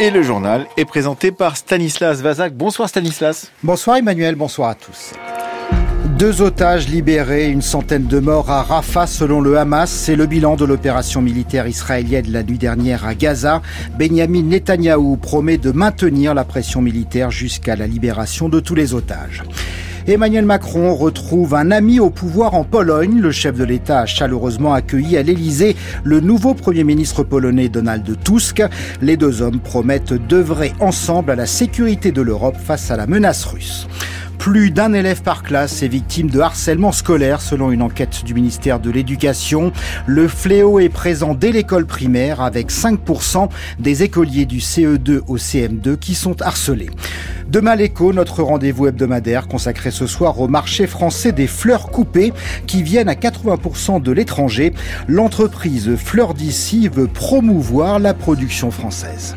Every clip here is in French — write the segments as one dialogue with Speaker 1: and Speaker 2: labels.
Speaker 1: Et le journal est présenté par Stanislas Vazak. Bonsoir Stanislas.
Speaker 2: Bonsoir Emmanuel, bonsoir à tous. Deux otages libérés, une centaine de morts à Rafah selon le Hamas. C'est le bilan de l'opération militaire israélienne la nuit dernière à Gaza. Benjamin Netanyahou promet de maintenir la pression militaire jusqu'à la libération de tous les otages. Emmanuel Macron retrouve un ami au pouvoir en Pologne. Le chef de l'État a chaleureusement accueilli à l'Élysée le nouveau Premier ministre polonais Donald Tusk. Les deux hommes promettent d'œuvrer ensemble à la sécurité de l'Europe face à la menace russe. Plus d'un élève par classe est victime de harcèlement scolaire selon une enquête du ministère de l'Éducation. Le fléau est présent dès l'école primaire avec 5% des écoliers du CE2 au CM2 qui sont harcelés. Demain l'écho, notre rendez-vous hebdomadaire consacré ce soir au marché français des fleurs coupées qui viennent à 80% de l'étranger. L'entreprise Fleurs d'ici veut promouvoir la production française.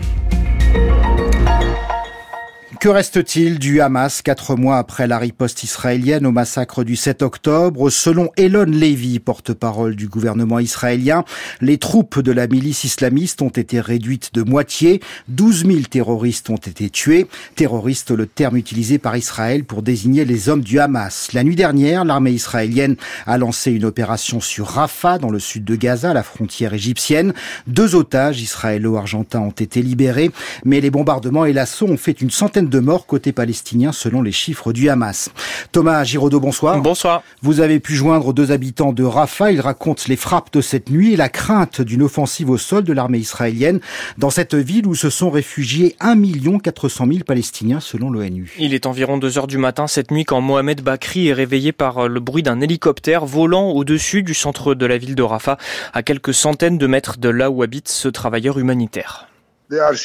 Speaker 2: Que reste-t-il du Hamas quatre mois après la riposte israélienne au massacre du 7 octobre? Selon Elon Levy, porte-parole du gouvernement israélien, les troupes de la milice islamiste ont été réduites de moitié. 12 000 terroristes ont été tués. Terroristes, le terme utilisé par Israël pour désigner les hommes du Hamas. La nuit dernière, l'armée israélienne a lancé une opération sur Rafah, dans le sud de Gaza, la frontière égyptienne. Deux otages israélo-argentins ont été libérés, mais les bombardements et l'assaut ont fait une centaine de morts côté palestinien selon les chiffres du Hamas. Thomas Giraudot, bonsoir.
Speaker 3: Bonsoir.
Speaker 2: Vous avez pu joindre deux habitants de Rafah. Ils racontent les frappes de cette nuit et la crainte d'une offensive au sol de l'armée israélienne dans cette ville où se sont réfugiés 1 400 000 Palestiniens selon l'ONU.
Speaker 3: Il est environ 2 heures du matin cette nuit quand Mohamed Bakri est réveillé par le bruit d'un hélicoptère volant au-dessus du centre de la ville de Rafah, à quelques centaines de mètres de là où habite ce travailleur humanitaire.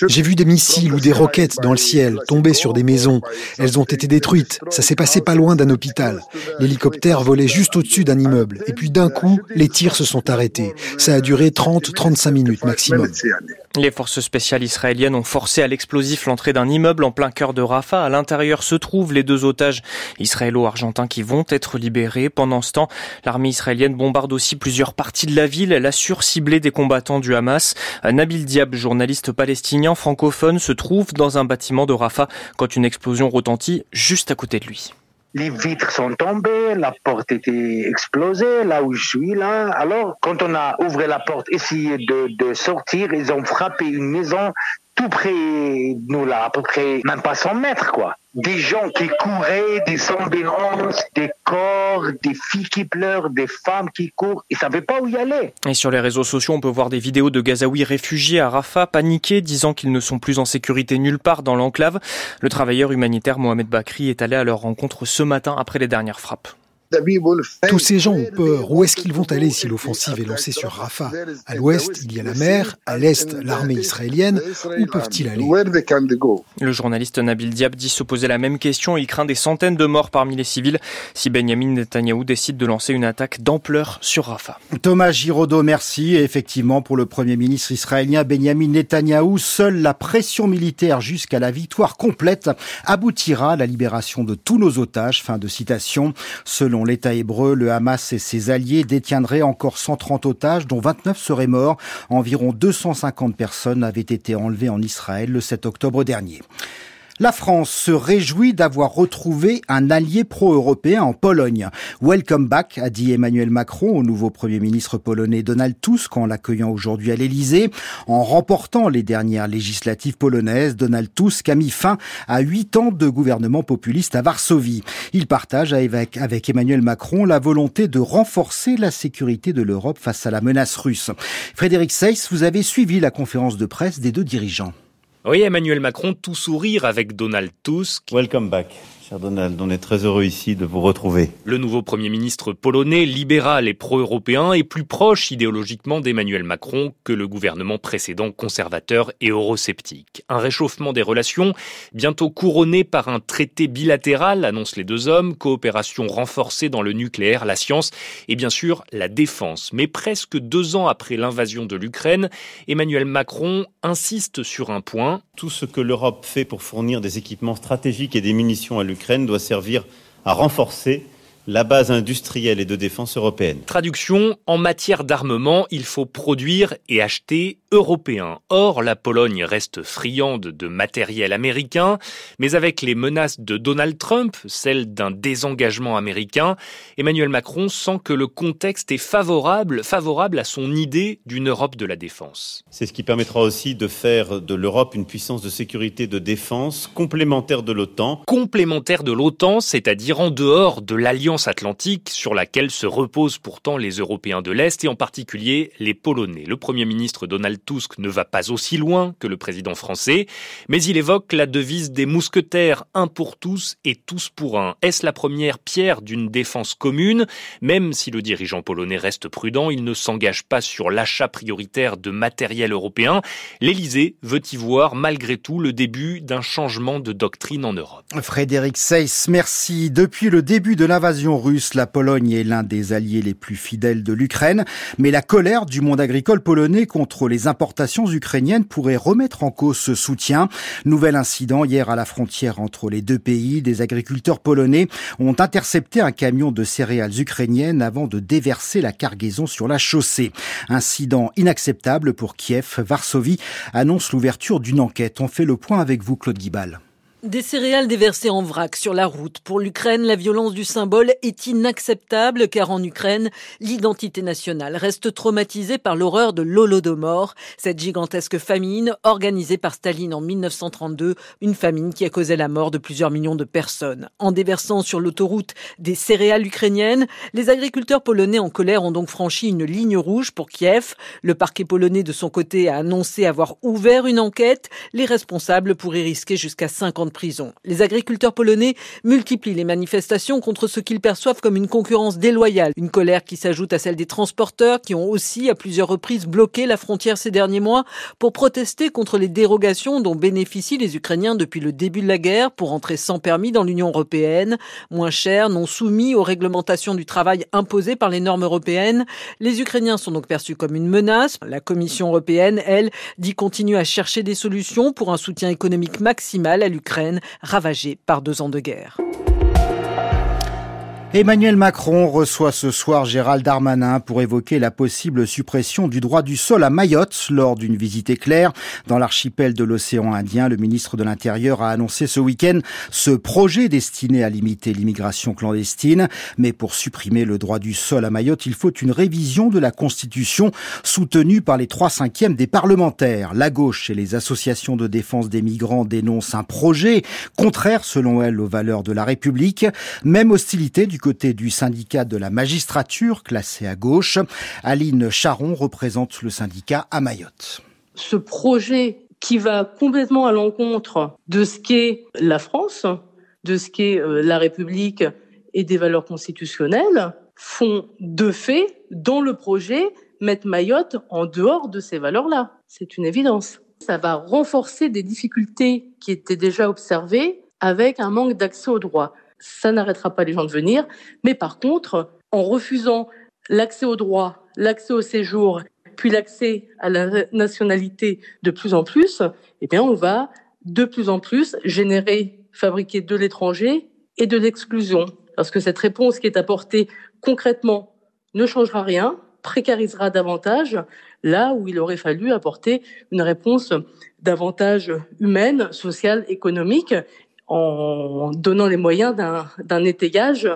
Speaker 4: J'ai vu des missiles ou des roquettes dans le ciel tomber sur des maisons. Elles ont été détruites. Ça s'est passé pas loin d'un hôpital. L'hélicoptère volait juste au-dessus d'un immeuble. Et puis d'un coup, les tirs se sont arrêtés. Ça a duré 30-35 minutes maximum.
Speaker 3: Les forces spéciales israéliennes ont forcé à l'explosif l'entrée d'un immeuble en plein cœur de Rafah. À l'intérieur se trouvent les deux otages israélo-argentins qui vont être libérés. Pendant ce temps, l'armée israélienne bombarde aussi plusieurs parties de la ville. Elle assure des combattants du Hamas. Nabil Diab, journaliste palestinien francophone, se trouve dans un bâtiment de Rafah quand une explosion retentit juste à côté de lui
Speaker 5: les vitres sont tombées, la porte était explosée, là où je suis là. Alors, quand on a ouvert la porte, essayé de, de sortir, ils ont frappé une maison tout près de nous là, à peu près même pas 100 mètres quoi. Des gens qui couraient, des ambulances, des corps, des filles qui pleurent, des femmes qui courent, ils savaient pas où y aller.
Speaker 3: Et sur les réseaux sociaux, on peut voir des vidéos de Gazaouis réfugiés à Rafah, paniqués, disant qu'ils ne sont plus en sécurité nulle part dans l'enclave. Le travailleur humanitaire Mohamed Bakri est allé à leur rencontre ce matin après les dernières frappes.
Speaker 4: Tous ces gens ont peur. Où est-ce qu'ils vont aller si l'offensive est lancée sur Rafah? À l'ouest, il y a la mer, à l'est, l'armée israélienne. Où peuvent-ils aller?
Speaker 3: Le journaliste Nabil Diab dit se poser la même question. Il craint des centaines de morts parmi les civils si Benjamin Netanyahou décide de lancer une attaque d'ampleur sur Rafah.
Speaker 2: Thomas Giraudot, merci. Et effectivement, pour le Premier ministre israélien Benjamin Netanyahou, seule la pression militaire jusqu'à la victoire complète aboutira à la libération de tous nos otages. Fin de citation. Selon l'État hébreu, le Hamas et ses alliés détiendraient encore 130 otages, dont 29 seraient morts. Environ 250 personnes avaient été enlevées en Israël le 7 octobre dernier. La France se réjouit d'avoir retrouvé un allié pro-européen en Pologne. Welcome back, a dit Emmanuel Macron au nouveau Premier ministre polonais Donald Tusk en l'accueillant aujourd'hui à l'Elysée. En remportant les dernières législatives polonaises, Donald Tusk a mis fin à huit ans de gouvernement populiste à Varsovie. Il partage avec, Emmanuel Macron la volonté de renforcer la sécurité de l'Europe face à la menace russe. Frédéric Seyss, vous avez suivi la conférence de presse des deux dirigeants.
Speaker 6: Oui, Emmanuel Macron, tout sourire avec Donald Tusk.
Speaker 7: Welcome back. Cher Donald, on est très heureux ici de vous retrouver.
Speaker 6: Le nouveau Premier ministre polonais, libéral et pro-européen, est plus proche idéologiquement d'Emmanuel Macron que le gouvernement précédent conservateur et eurosceptique. Un réchauffement des relations, bientôt couronné par un traité bilatéral, annoncent les deux hommes, coopération renforcée dans le nucléaire, la science et bien sûr la défense. Mais presque deux ans après l'invasion de l'Ukraine, Emmanuel Macron insiste sur un point.
Speaker 7: Tout ce que l'Europe fait pour fournir des équipements stratégiques et des munitions à l'Ukraine doit servir à renforcer la base industrielle et de défense européenne.
Speaker 6: Traduction, en matière d'armement, il faut produire et acheter européen. Or, la Pologne reste friande de matériel américain, mais avec les menaces de Donald Trump, celles d'un désengagement américain, Emmanuel Macron sent que le contexte est favorable, favorable à son idée d'une Europe de la défense.
Speaker 7: C'est ce qui permettra aussi de faire de l'Europe une puissance de sécurité de défense complémentaire de l'OTAN.
Speaker 6: Complémentaire de l'OTAN, c'est-à-dire en dehors de l'Alliance atlantique sur laquelle se reposent pourtant les Européens de l'Est et en particulier les Polonais. Le Premier ministre Donald Tusk ne va pas aussi loin que le président français, mais il évoque la devise des mousquetaires, un pour tous et tous pour un. Est-ce la première pierre d'une défense commune? Même si le dirigeant polonais reste prudent, il ne s'engage pas sur l'achat prioritaire de matériel européen. L'Élysée veut y voir malgré tout le début d'un changement de doctrine en Europe.
Speaker 2: Frédéric Seyss, merci. Depuis le début de l'invasion russe, la Pologne est l'un des alliés les plus fidèles de l'Ukraine, mais la colère du monde agricole polonais contre les importations ukrainiennes pourrait remettre en cause ce soutien. Nouvel incident hier à la frontière entre les deux pays. Des agriculteurs polonais ont intercepté un camion de céréales ukrainiennes avant de déverser la cargaison sur la chaussée. Incident inacceptable pour Kiev. Varsovie annonce l'ouverture d'une enquête. On fait le point avec vous, Claude Guibal.
Speaker 8: Des céréales déversées en vrac sur la route. Pour l'Ukraine, la violence du symbole est inacceptable car en Ukraine, l'identité nationale reste traumatisée par l'horreur de l'Holodomor, cette gigantesque famine organisée par Staline en 1932, une famine qui a causé la mort de plusieurs millions de personnes. En déversant sur l'autoroute des céréales ukrainiennes, les agriculteurs polonais en colère ont donc franchi une ligne rouge pour Kiev. Le parquet polonais de son côté a annoncé avoir ouvert une enquête. Les responsables pourraient risquer jusqu'à 50 Les agriculteurs polonais multiplient les manifestations contre ce qu'ils perçoivent comme une concurrence déloyale, une colère qui s'ajoute à celle des transporteurs qui ont aussi à plusieurs reprises bloqué la frontière ces derniers mois pour protester contre les dérogations dont bénéficient les Ukrainiens depuis le début de la guerre pour entrer sans permis dans l'Union européenne, moins cher, non soumis aux réglementations du travail imposées par les normes européennes. Les Ukrainiens sont donc perçus comme une menace. La Commission européenne, elle, dit continuer à chercher des solutions pour un soutien économique maximal à l'Ukraine ravagée par deux ans de guerre.
Speaker 2: Emmanuel Macron reçoit ce soir Gérald Darmanin pour évoquer la possible suppression du droit du sol à Mayotte lors d'une visite éclair dans l'archipel de l'océan Indien. Le ministre de l'Intérieur a annoncé ce week-end ce projet destiné à limiter l'immigration clandestine. Mais pour supprimer le droit du sol à Mayotte, il faut une révision de la Constitution soutenue par les trois cinquièmes des parlementaires. La gauche et les associations de défense des migrants dénoncent un projet contraire selon elles aux valeurs de la République. Même hostilité du côté du syndicat de la magistrature, classé à gauche. Aline Charon représente le syndicat à Mayotte.
Speaker 9: Ce projet qui va complètement à l'encontre de ce qu'est la France, de ce qu'est euh, la République et des valeurs constitutionnelles, font de fait, dans le projet, mettre Mayotte en dehors de ces valeurs-là. C'est une évidence. Ça va renforcer des difficultés qui étaient déjà observées avec un manque d'accès aux droits ça n'arrêtera pas les gens de venir. Mais par contre, en refusant l'accès au droit, l'accès au séjour, puis l'accès à la nationalité de plus en plus, eh bien, on va de plus en plus générer, fabriquer de l'étranger et de l'exclusion. Parce que cette réponse qui est apportée concrètement ne changera rien, précarisera davantage là où il aurait fallu apporter une réponse davantage humaine, sociale, économique en donnant les moyens d'un étayage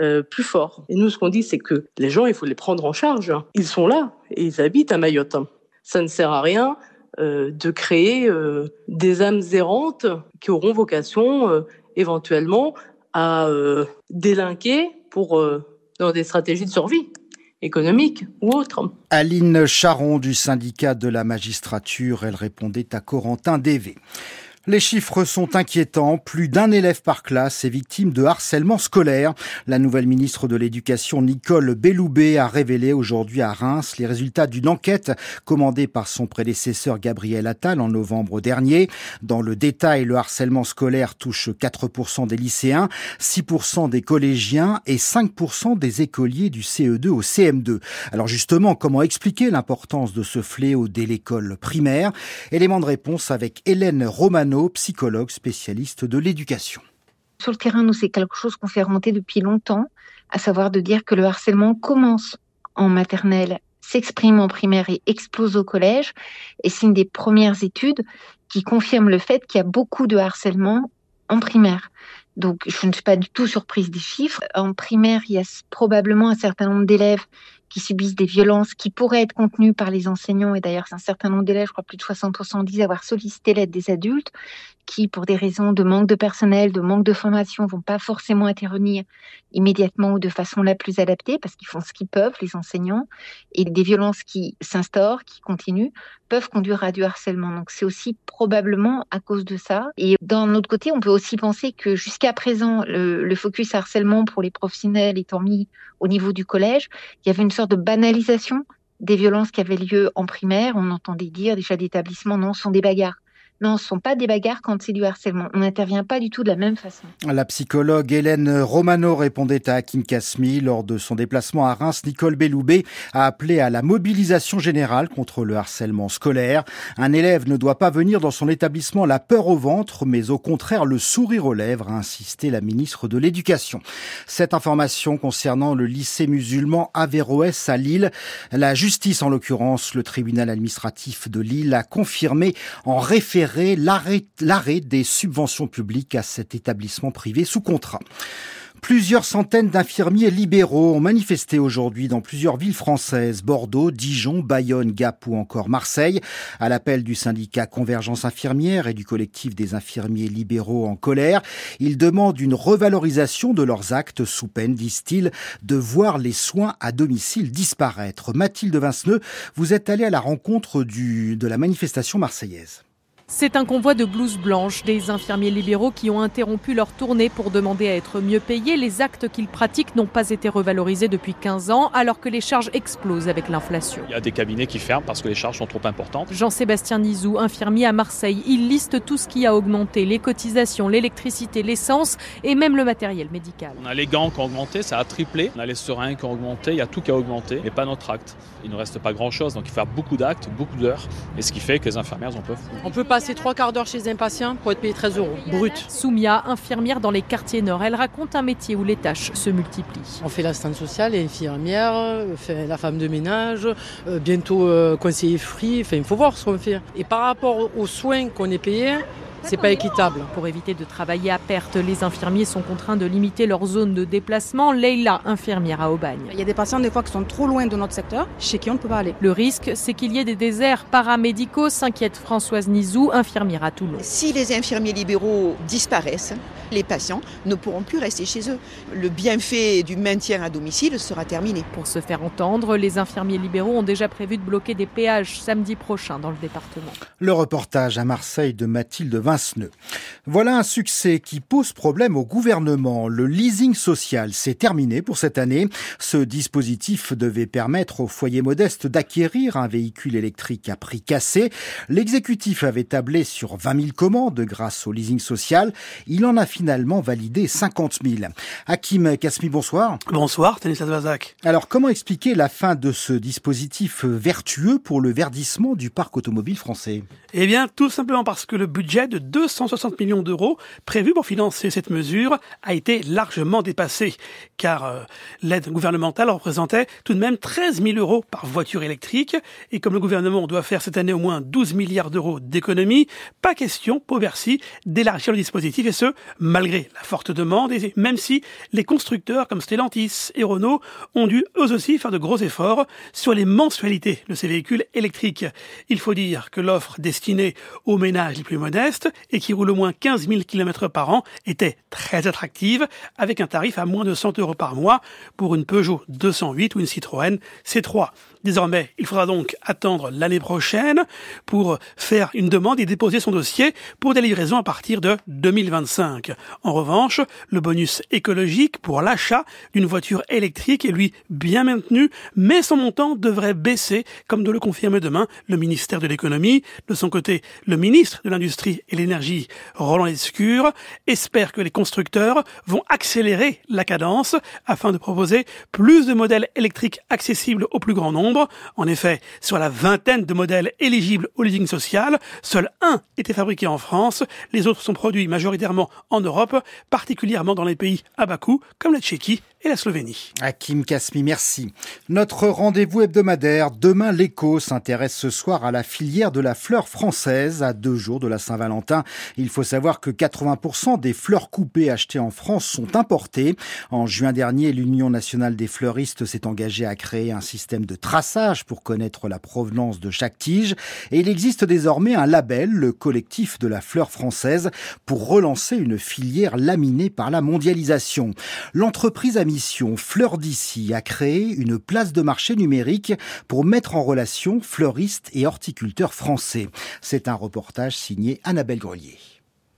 Speaker 9: euh, plus fort. Et nous, ce qu'on dit, c'est que les gens, il faut les prendre en charge. Ils sont là et ils habitent à Mayotte. Ça ne sert à rien euh, de créer euh, des âmes errantes qui auront vocation éventuellement à délinquer pour dans des stratégies de survie économique ou autre.
Speaker 2: Aline Charon du syndicat de la magistrature, elle répondait à Corentin Dévé. Les chiffres sont inquiétants. Plus d'un élève par classe est victime de harcèlement scolaire. La nouvelle ministre de l'Éducation, Nicole Belloubet, a révélé aujourd'hui à Reims les résultats d'une enquête commandée par son prédécesseur Gabriel Attal en novembre dernier. Dans le détail, le harcèlement scolaire touche 4% des lycéens, 6% des collégiens et 5% des écoliers du CE2 au CM2. Alors justement, comment expliquer l'importance de ce fléau dès l'école primaire? Élément de réponse avec Hélène Romano psychologue spécialiste de l'éducation.
Speaker 10: Sur le terrain, nous, c'est quelque chose qu'on fait remonter depuis longtemps à savoir de dire que le harcèlement commence en maternelle, s'exprime en primaire et explose au collège. Et c'est une des premières études qui confirme le fait qu'il y a beaucoup de harcèlement en primaire. Donc, je ne suis pas du tout surprise des chiffres. En primaire, il y a probablement un certain nombre d'élèves qui subissent des violences qui pourraient être contenues par les enseignants. Et d'ailleurs, un certain nombre d'élèves, je crois plus de 60% disent avoir sollicité l'aide des adultes qui, pour des raisons de manque de personnel, de manque de formation, vont pas forcément intervenir immédiatement ou de façon la plus adaptée parce qu'ils font ce qu'ils peuvent, les enseignants, et des violences qui s'instaurent, qui continuent, peuvent conduire à du harcèlement. Donc c'est aussi probablement à cause de ça. Et d'un autre côté, on peut aussi penser que jusqu'à présent, le, le, focus harcèlement pour les professionnels étant mis au niveau du collège, il y avait une sorte de banalisation des violences qui avaient lieu en primaire. On entendait dire déjà d'établissements, non, ce sont des bagarres. Non, ce ne sont pas des bagarres quand c'est du harcèlement. On n'intervient pas du tout de la même façon.
Speaker 2: La psychologue Hélène Romano répondait à Hakim Kasmi lors de son déplacement à Reims. Nicole Belloubet a appelé à la mobilisation générale contre le harcèlement scolaire. Un élève ne doit pas venir dans son établissement la peur au ventre, mais au contraire le sourire aux lèvres, a insisté la ministre de l'Éducation. Cette information concernant le lycée musulman Averroès à Lille, la justice, en l'occurrence le tribunal administratif de Lille, a confirmé en référé l'arrêt des subventions publiques à cet établissement privé sous contrat. Plusieurs centaines d'infirmiers libéraux ont manifesté aujourd'hui dans plusieurs villes françaises, Bordeaux, Dijon, Bayonne, Gap ou encore Marseille, à l'appel du syndicat Convergence infirmière et du collectif des infirmiers libéraux en colère. Ils demandent une revalorisation de leurs actes sous peine, disent-ils, de voir les soins à domicile disparaître. Mathilde Vinceneux, vous êtes allée à la rencontre du, de la manifestation marseillaise.
Speaker 11: C'est un convoi de blouses blanches, des infirmiers libéraux qui ont interrompu leur tournée pour demander à être mieux payés. Les actes qu'ils pratiquent n'ont pas été revalorisés depuis 15 ans, alors que les charges explosent avec l'inflation.
Speaker 12: Il y a des cabinets qui ferment parce que les charges sont trop importantes.
Speaker 11: Jean-Sébastien Nizou, infirmier à Marseille, il liste tout ce qui a augmenté les cotisations, l'électricité, l'essence et même le matériel médical.
Speaker 12: On a les gants qui ont augmenté, ça a triplé. On a les seringues qui ont augmenté, il y a tout qui a augmenté, mais pas notre acte. Il ne reste pas grand-chose, donc il faut faire beaucoup d'actes, beaucoup d'heures, et ce qui fait que les infirmières en peuvent.
Speaker 13: On peut pas passer trois quarts d'heure chez un patient pour être payé 13 euros, brut.
Speaker 11: Soumia, infirmière dans les quartiers nord, elle raconte un métier où les tâches se multiplient.
Speaker 13: On fait l'assistante sociale, infirmière, fait la femme de ménage, euh, bientôt euh, conseiller free, enfin il faut voir ce qu'on fait. Et par rapport aux soins qu'on est payé, c'est pas équitable.
Speaker 11: Pour éviter de travailler à perte, les infirmiers sont contraints de limiter leur zone de déplacement. Leila, infirmière à Aubagne.
Speaker 14: Il y a des patients des fois qui sont trop loin de notre secteur, chez qui on ne peut pas aller.
Speaker 11: Le risque, c'est qu'il y ait des déserts paramédicaux, s'inquiète Françoise Nizou, infirmière à Toulon.
Speaker 15: Si les infirmiers libéraux disparaissent, les patients ne pourront plus rester chez eux. Le bienfait du maintien à domicile sera terminé.
Speaker 11: Pour se faire entendre, les infirmiers libéraux ont déjà prévu de bloquer des péages samedi prochain dans le département.
Speaker 2: Le reportage à Marseille de Mathilde Vinceneux. Voilà un succès qui pose problème au gouvernement. Le leasing social s'est terminé pour cette année. Ce dispositif devait permettre aux foyers modestes d'acquérir un véhicule électrique à prix cassé. L'exécutif avait tablé sur 20 000 commandes grâce au leasing social. Il en a finalement validé 50 000. Hakim Kasmi, bonsoir.
Speaker 16: Bonsoir, Stanislas Vazak.
Speaker 2: Alors, comment expliquer la fin de ce dispositif vertueux pour le verdissement du parc automobile français?
Speaker 16: Eh bien, tout simplement parce que le budget de 260 millions d'euros prévu pour financer cette mesure a été largement dépassé, car euh, l'aide gouvernementale représentait tout de même 13 000 euros par voiture électrique, et comme le gouvernement doit faire cette année au moins 12 milliards d'euros d'économies, pas question pour Bercy d'élargir le dispositif, et ce, malgré la forte demande, et même si les constructeurs comme Stellantis et Renault ont dû eux aussi faire de gros efforts sur les mensualités de ces véhicules électriques. Il faut dire que l'offre destinée aux ménages les plus modestes et qui roulent au moins 15 000 km par an était très attractive, avec un tarif à moins de 100 euros par mois pour une Peugeot 208 ou une Citroën C3. Désormais, il faudra donc attendre l'année prochaine pour faire une demande et déposer son dossier pour des livraisons à partir de 2025. En revanche, le bonus écologique pour l'achat d'une voiture électrique est lui bien maintenu, mais son montant devrait baisser, comme de le confirmer demain le ministère de l'économie. De son côté, le ministre de l'Industrie et l'énergie, Roland Lescure, espère que les constructeurs vont accélérer la cadence afin de proposer plus de modèles électriques accessibles au plus grand nombre nombre. En effet, sur la vingtaine de modèles éligibles au leasing social, seul un était fabriqué en France. Les autres sont produits majoritairement en Europe, particulièrement dans les pays à bas coût, comme la Tchéquie et la Slovénie.
Speaker 2: Hakim Kasmi, merci. Notre rendez-vous hebdomadaire, demain l'écho, s'intéresse ce soir à la filière de la fleur française à deux jours de la Saint-Valentin. Il faut savoir que 80% des fleurs coupées achetées en France sont importées. En juin dernier, l'Union nationale des fleuristes s'est engagée à créer un système de traçage pour connaître la provenance de chaque tige. Et il existe désormais un label, le collectif de la fleur française, pour relancer une filière laminée par la mondialisation. L'entreprise a mission Fleur d'ici a créé une place de marché numérique pour mettre en relation fleuristes et horticulteurs français. C'est un reportage signé Annabelle Grelier.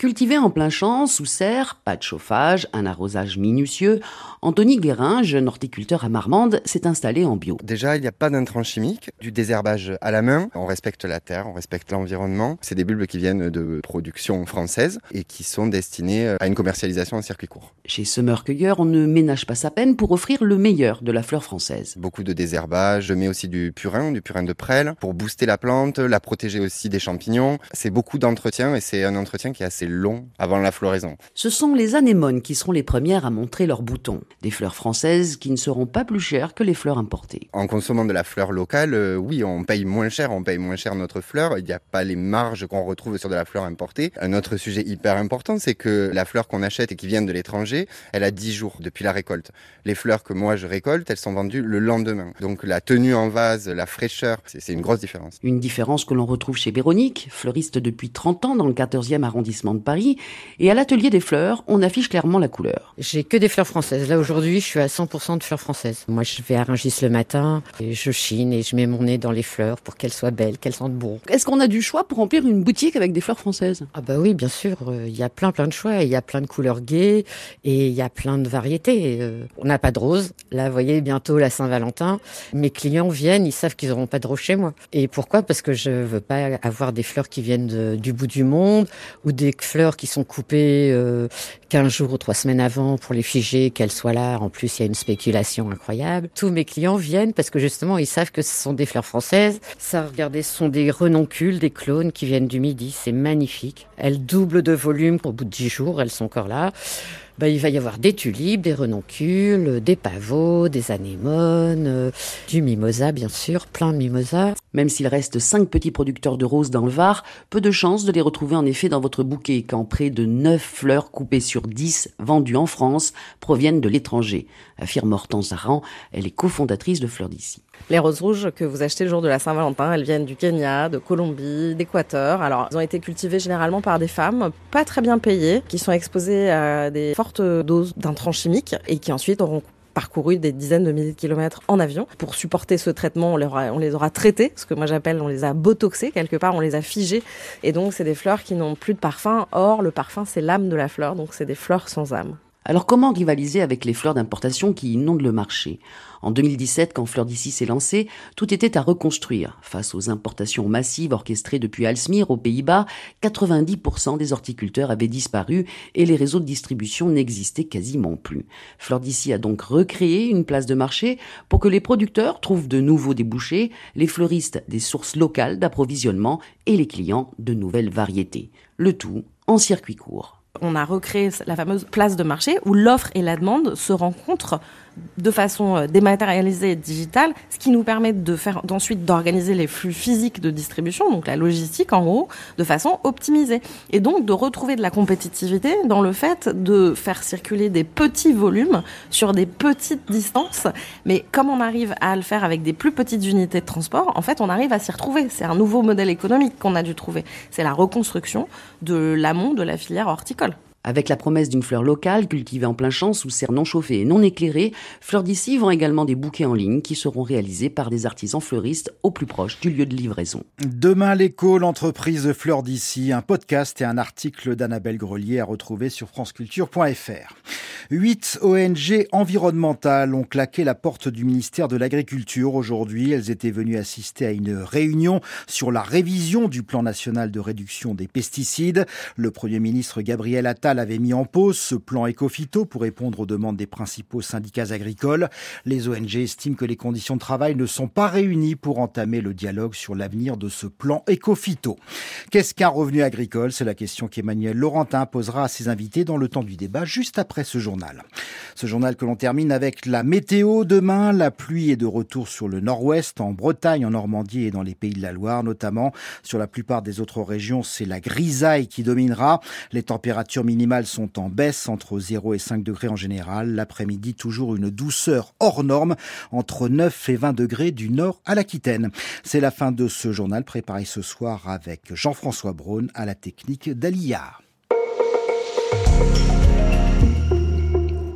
Speaker 17: Cultivé en plein champ, sous serre, pas de chauffage, un arrosage minutieux, Anthony Guérin, jeune horticulteur à Marmande, s'est installé en bio.
Speaker 18: Déjà, il n'y a pas d'intrants chimiques, du désherbage à la main. On respecte la terre, on respecte l'environnement. C'est des bulbes qui viennent de production française et qui sont destinés à une commercialisation en circuit court.
Speaker 17: Chez Semeur Cueilleur, on ne ménage pas sa peine pour offrir le meilleur de la fleur française.
Speaker 18: Beaucoup de désherbage, je mets aussi du purin, du purin de prêle, pour booster la plante, la protéger aussi des champignons. C'est beaucoup d'entretien et c'est un entretien qui est assez long avant la floraison.
Speaker 17: Ce sont les anémones qui seront les premières à montrer leurs boutons. Des fleurs françaises qui ne seront pas plus chères que les fleurs importées.
Speaker 18: En consommant de la fleur locale, euh, oui, on paye moins cher, on paye moins cher notre fleur. Il n'y a pas les marges qu'on retrouve sur de la fleur importée. Un autre sujet hyper important, c'est que la fleur qu'on achète et qui vient de l'étranger, elle a 10 jours depuis la récolte. Les fleurs que moi je récolte, elles sont vendues le lendemain. Donc la tenue en vase, la fraîcheur, c'est une grosse différence.
Speaker 17: Une différence que l'on retrouve chez Véronique, fleuriste depuis 30 ans dans le 14e arrondissement de Paris. Et à l'atelier des fleurs, on affiche clairement la couleur.
Speaker 19: J'ai que des fleurs françaises. Là aujourd'hui, je suis à 100% de fleurs françaises. Moi, je vais à Rungis le matin et je chine et je mets mon nez dans les fleurs pour qu'elles soient belles, qu'elles sentent bon.
Speaker 17: Est-ce qu'on a du choix pour remplir une boutique avec des fleurs françaises?
Speaker 19: Ah bah oui, bien sûr. Euh, il y a plein plein de choix. Il y a plein de couleurs gaies et il y a plein de variétés. Euh, on n'a pas de rose. Là, vous voyez, bientôt la Saint-Valentin. Mes clients viennent, ils savent qu'ils n'auront pas de rose chez moi. Et pourquoi? Parce que je veux pas avoir des fleurs qui viennent du bout du monde ou des fleurs qui sont coupées euh, 15 jours ou 3 semaines avant pour les figer, qu'elles soient là. En plus, il y a une spéculation incroyable. Tous mes clients viennent parce que justement, ils savent que ce sont des fleurs françaises. Ça, regardez, ce sont des renoncules, des clones qui viennent du Midi. C'est magnifique. Elles doublent de volume. Au bout de 10 jours, elles sont encore là. Ben, il va y avoir des tulipes, des renoncules, des pavots, des anémones, euh, du mimosa bien sûr, plein de mimosa.
Speaker 17: Même s'il reste cinq petits producteurs de roses dans le Var, peu de chances de les retrouver en effet dans votre bouquet quand près de 9 fleurs coupées sur 10 vendues en France proviennent de l'étranger, affirme Hortense Aran, elle est cofondatrice de Fleurs d'ici.
Speaker 20: Les roses rouges que vous achetez le jour de la Saint-Valentin, elles viennent du Kenya, de Colombie, d'Équateur. Alors, elles ont été cultivées généralement par des femmes pas très bien payées, qui sont exposées à des fortes doses d'intrants chimiques et qui ensuite auront parcouru des dizaines de milliers de kilomètres en avion. Pour supporter ce traitement, on les aura, on les aura traités, ce que moi j'appelle, on les a botoxés quelque part, on les a figés. Et donc, c'est des fleurs qui n'ont plus de parfum. Or, le parfum, c'est l'âme de la fleur, donc c'est des fleurs sans âme.
Speaker 17: Alors comment rivaliser avec les fleurs d'importation qui inondent le marché? En 2017, quand Fleur d'ici s'est lancée, tout était à reconstruire. Face aux importations massives orchestrées depuis Alsmir aux Pays-Bas, 90% des horticulteurs avaient disparu et les réseaux de distribution n'existaient quasiment plus. Fleur d'ici a donc recréé une place de marché pour que les producteurs trouvent de nouveaux débouchés, les fleuristes des sources locales d'approvisionnement et les clients de nouvelles variétés. Le tout en circuit court
Speaker 20: on a recréé la fameuse place de marché où l'offre et la demande se rencontrent de façon euh, dématérialisée et digitale, ce qui nous permet de faire d'ensuite d'organiser les flux physiques de distribution, donc la logistique en gros, de façon optimisée, et donc de retrouver de la compétitivité dans le fait de faire circuler des petits volumes sur des petites distances. Mais comme on arrive à le faire avec des plus petites unités de transport, en fait, on arrive à s'y retrouver. C'est un nouveau modèle économique qu'on a dû trouver. C'est la reconstruction de l'amont de la filière horticole.
Speaker 17: Avec la promesse d'une fleur locale cultivée en plein champ sous serre non chauffée et non éclairée, Fleurs d'ici vend également des bouquets en ligne qui seront réalisés par des artisans fleuristes au plus proche du lieu de livraison.
Speaker 2: Demain l'écho, l'entreprise Fleurs d'ici, un podcast et un article d'Annabelle Grelier à retrouver sur franceculture.fr. Huit ONG environnementales ont claqué la porte du ministère de l'Agriculture aujourd'hui. Elles étaient venues assister à une réunion sur la révision du plan national de réduction des pesticides. Le Premier ministre Gabriel Attal avait mis en pause ce plan Ecofito pour répondre aux demandes des principaux syndicats agricoles. Les ONG estiment que les conditions de travail ne sont pas réunies pour entamer le dialogue sur l'avenir de ce plan Ecofito. Qu'est-ce qu'un revenu agricole? C'est la question qu'Emmanuel Laurentin posera à ses invités dans le temps du débat juste après ce journal. Ce journal que l'on termine avec la météo demain. La pluie est de retour sur le nord-ouest, en Bretagne, en Normandie et dans les pays de la Loire notamment. Sur la plupart des autres régions, c'est la grisaille qui dominera. Les températures sont en baisse entre 0 et 5 degrés en général. L'après-midi, toujours une douceur hors norme entre 9 et 20 degrés du nord à l'Aquitaine. C'est la fin de ce journal préparé ce soir avec Jean-François Braun à la technique d'Alia.